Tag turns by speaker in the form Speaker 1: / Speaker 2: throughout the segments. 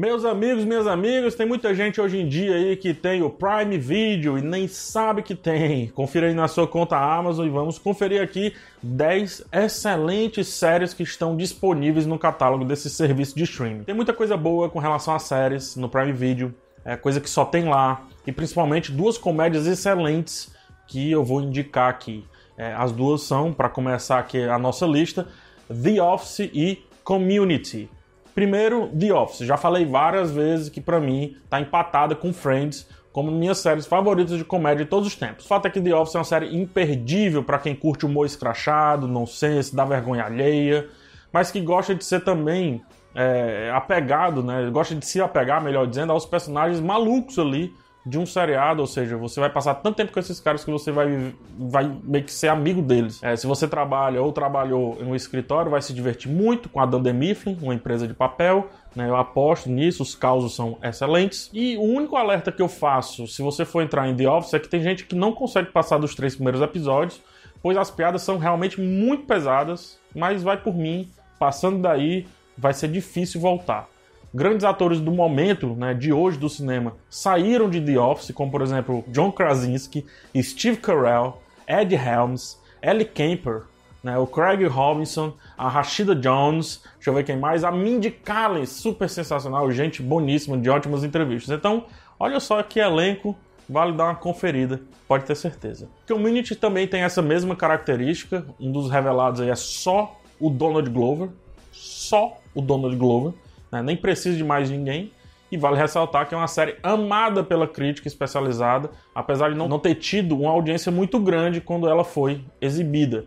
Speaker 1: Meus amigos, minhas amigas, tem muita gente hoje em dia aí que tem o Prime Video e nem sabe que tem. Confira aí na sua conta Amazon e vamos conferir aqui 10 excelentes séries que estão disponíveis no catálogo desse serviço de streaming. Tem muita coisa boa com relação a séries no Prime Video, é coisa que só tem lá, e principalmente duas comédias excelentes que eu vou indicar aqui. É, as duas são, para começar aqui a nossa lista, The Office e Community. Primeiro, The Office. Já falei várias vezes que para mim tá empatada com Friends como minhas séries favoritas de comédia de todos os tempos. O fato é que The Office é uma série imperdível para quem curte humor escrachado, nonsense, dá vergonha alheia, mas que gosta de ser também é, apegado, né? Gosta de se apegar, melhor dizendo, aos personagens malucos ali de um seriado, ou seja, você vai passar tanto tempo com esses caras que você vai, vai meio que ser amigo deles. É, se você trabalha ou trabalhou em um escritório, vai se divertir muito com a Dunder Mifflin, uma empresa de papel. Né, eu aposto nisso, os causos são excelentes. E o único alerta que eu faço, se você for entrar em The Office, é que tem gente que não consegue passar dos três primeiros episódios, pois as piadas são realmente muito pesadas, mas vai por mim, passando daí vai ser difícil voltar grandes atores do momento, né, de hoje do cinema, saíram de The Office, como por exemplo John Krasinski, Steve Carell, Ed Helms, Ellie Kemper, né, o Craig Robinson, a Rashida Jones, deixa eu ver quem mais, a Mindy Kaling, super sensacional, gente boníssima, de ótimas entrevistas. Então, olha só que elenco, vale dar uma conferida, pode ter certeza. Community também tem essa mesma característica, um dos revelados aí é só o Donald Glover, só o Donald Glover, né? nem precisa de mais ninguém. E vale ressaltar que é uma série amada pela crítica especializada, apesar de não ter tido uma audiência muito grande quando ela foi exibida.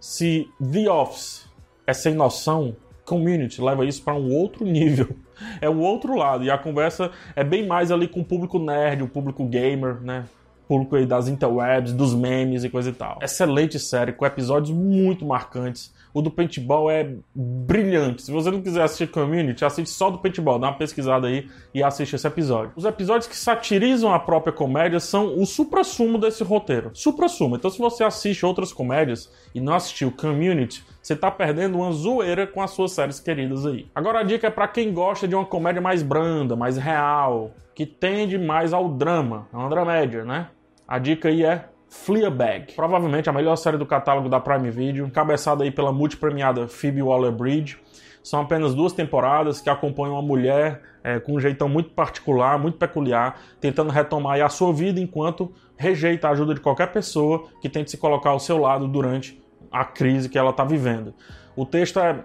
Speaker 1: Se The Office é sem noção, Community leva isso para um outro nível. É o outro lado. E a conversa é bem mais ali com o público nerd, o público gamer, né? Público aí das interwebs, dos memes e coisa e tal. Excelente série, com episódios muito marcantes. O do paintball é brilhante. Se você não quiser assistir Community, assiste só do paintball. Dá uma pesquisada aí e assiste esse episódio. Os episódios que satirizam a própria comédia são o supra-sumo desse roteiro. Supra-sumo. Então, se você assiste outras comédias e não assistiu Community, você tá perdendo uma zoeira com as suas séries queridas aí. Agora a dica é para quem gosta de uma comédia mais branda, mais real, que tende mais ao drama, é uma dramédia, né? A dica aí é Fleabag, provavelmente a melhor série do catálogo da Prime Video, encabeçada aí pela multipremiada Phoebe Waller-Bridge. São apenas duas temporadas que acompanham uma mulher é, com um jeitão muito particular, muito peculiar, tentando retomar a sua vida enquanto rejeita a ajuda de qualquer pessoa que tente se colocar ao seu lado durante a crise que ela está vivendo. O texto é.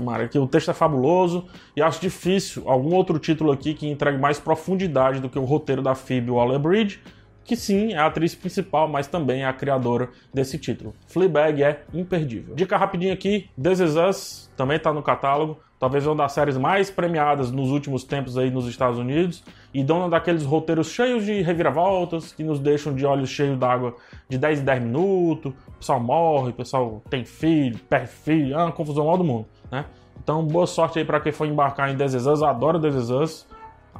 Speaker 1: Maria, o texto é fabuloso e acho difícil algum outro título aqui que entregue mais profundidade do que o roteiro da Phoebe Waller-Bridge que sim é a atriz principal, mas também é a criadora desse título. Fleabag é imperdível. Dica rapidinho aqui, This Is Us também está no catálogo, talvez uma das séries mais premiadas nos últimos tempos aí nos Estados Unidos, e dona daqueles roteiros cheios de reviravoltas, que nos deixam de olhos cheios d'água de 10 em 10 minutos, o pessoal morre, o pessoal tem filho, perde filho, é uma confusão mal do mundo, né? Então, boa sorte aí para quem for embarcar em This Is Us, adoro This Is Us,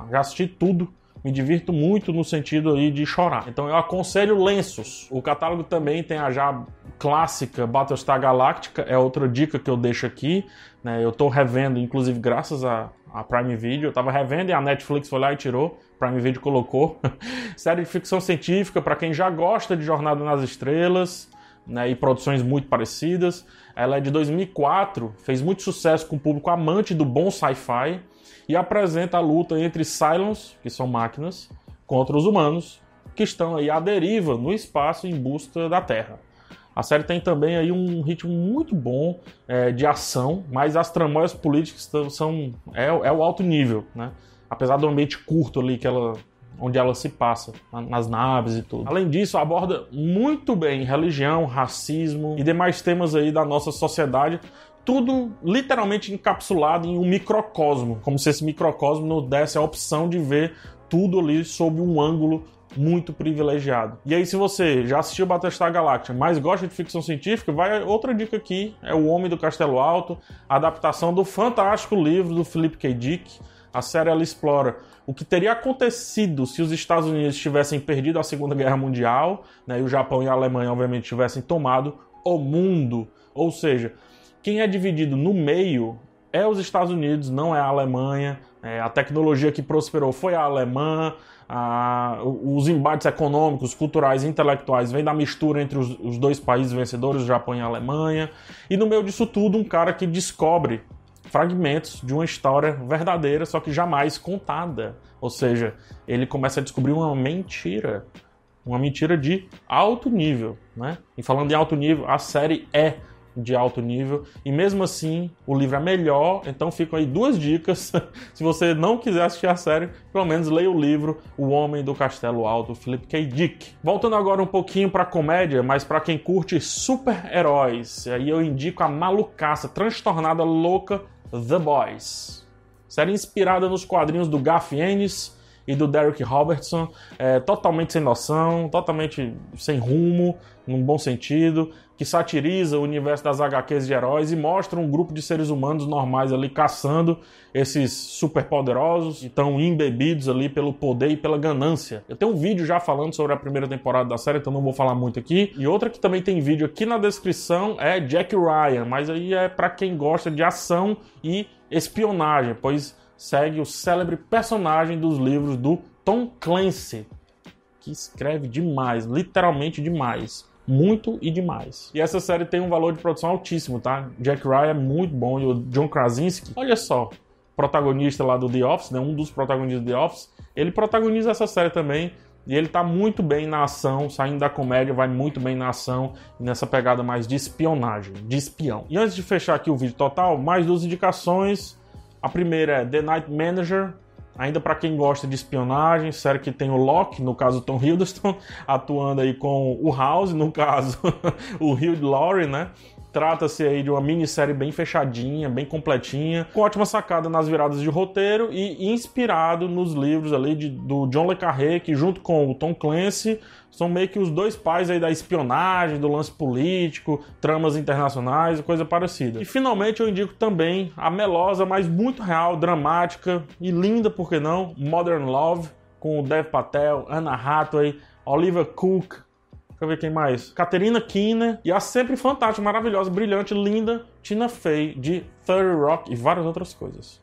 Speaker 1: já assisti tudo, me divirto muito no sentido aí de chorar. Então eu aconselho lenços. O catálogo também tem a já clássica Battlestar Galactica, é outra dica que eu deixo aqui. Né? Eu estou revendo, inclusive graças a, a Prime Video, eu estava revendo e a Netflix foi lá e tirou. Prime Video colocou. Série de ficção científica para quem já gosta de Jornada nas Estrelas. Né, e produções muito parecidas. Ela é de 2004, fez muito sucesso com o público amante do bom sci-fi e apresenta a luta entre Cylons, que são máquinas, contra os humanos, que estão aí à deriva no espaço em busca da Terra. A série tem também aí um ritmo muito bom é, de ação, mas as tramóias políticas são é, é, o alto nível, né? Apesar do ambiente curto ali que ela, onde ela se passa, nas naves e tudo. Além disso, aborda muito bem religião, racismo e demais temas aí da nossa sociedade tudo literalmente encapsulado em um microcosmo, como se esse microcosmo nos desse a opção de ver tudo ali sob um ângulo muito privilegiado. E aí, se você já assistiu Battlestar Galactica, mas gosta de ficção científica, vai outra dica aqui: é O Homem do Castelo Alto, adaptação do fantástico livro do Philip K. Dick. A série ela explora o que teria acontecido se os Estados Unidos tivessem perdido a Segunda Guerra Mundial, né, e o Japão e a Alemanha, obviamente, tivessem tomado o mundo. Ou seja, quem é dividido no meio é os Estados Unidos, não é a Alemanha, É, a tecnologia que prosperou foi a alemã, a, os embates econômicos, culturais e intelectuais vêm da mistura entre os, os, dois países vencedores, o Japão e a Alemanha. E no meio disso tudo, um cara que descobre fragmentos de uma história verdadeira, só que jamais contada. Ou seja, ele começa a descobrir uma mentira. Uma mentira de alto nível, né? E falando em alto nível, a série é de alto nível. E mesmo assim, o livro é melhor. Então ficam aí duas dicas. Se você não quiser assistir a série, pelo menos leia o livro O Homem do Castelo Alto, Philip K. Dick. Voltando agora um pouquinho para comédia, mas para quem curte super-heróis, aí eu indico a malucaça, transtornada, louca The Boys. Série inspirada nos quadrinhos do Garth Ennis e do Derek Robertson, é, totalmente sem noção, totalmente sem rumo, num bom sentido, que satiriza o universo das HQs de heróis e mostra um grupo de seres humanos normais ali caçando esses superpoderosos que estão embebidos ali pelo poder e pela ganância. Eu tenho um vídeo já falando sobre a primeira temporada da série, então não vou falar muito aqui. E outra que também tem vídeo aqui na descrição é Jack Ryan, mas aí é para quem gosta de ação e espionagem, pois segue o célebre personagem dos livros do Tom Clancy, que escreve demais, literalmente demais. Muito e demais. E essa série tem um valor de produção altíssimo, tá? Jack Ryan é muito bom e o John Krasinski, olha só, protagonista lá do The Office, né? Um dos protagonistas do The Office, ele protagoniza essa série também. E ele tá muito bem na ação, saindo da comédia, vai muito bem na ação, nessa pegada mais de espionagem, de espião. E antes de fechar aqui o vídeo total, mais duas indicações a primeira é The Night Manager, ainda para quem gosta de espionagem, série que tem o Locke, no caso Tom Hiddleston, atuando aí com o House, no caso o Hugh Laurie, né? Trata-se aí de uma minissérie bem fechadinha, bem completinha, com ótima sacada nas viradas de roteiro e inspirado nos livros ali de, do John Le Carré, que junto com o Tom Clancy são meio que os dois pais aí da espionagem, do lance político, tramas internacionais e coisa parecida. E finalmente eu indico também a melosa, mas muito real, dramática e linda, por que não, Modern Love, com o Dev Patel, Anna Hathaway, Oliver Cook, Deixa eu ver quem mais. Caterina Keener e a sempre fantástica, maravilhosa, brilhante, linda Tina Fey de Thirty Rock e várias outras coisas.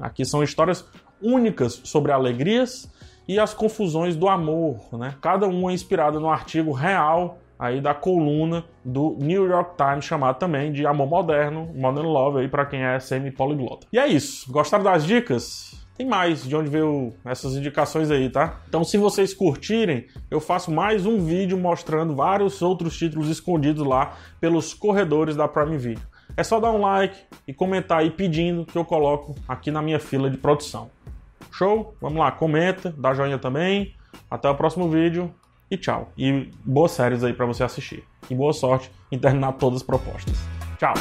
Speaker 1: Aqui são histórias únicas sobre alegrias e as confusões do amor, né? Cada uma inspirada no artigo real aí da coluna do New York Times chamado também de Amor Moderno, Modern Love aí para quem é semi-poliglota. E é isso. Gostaram das dicas? tem mais de onde veio essas indicações aí, tá? Então, se vocês curtirem, eu faço mais um vídeo mostrando vários outros títulos escondidos lá pelos corredores da Prime Video. É só dar um like e comentar aí pedindo que eu coloco aqui na minha fila de produção. Show? Vamos lá, comenta, dá joinha também. Até o próximo vídeo e tchau. E boas séries aí para você assistir. E boa sorte em terminar todas as propostas. Tchau!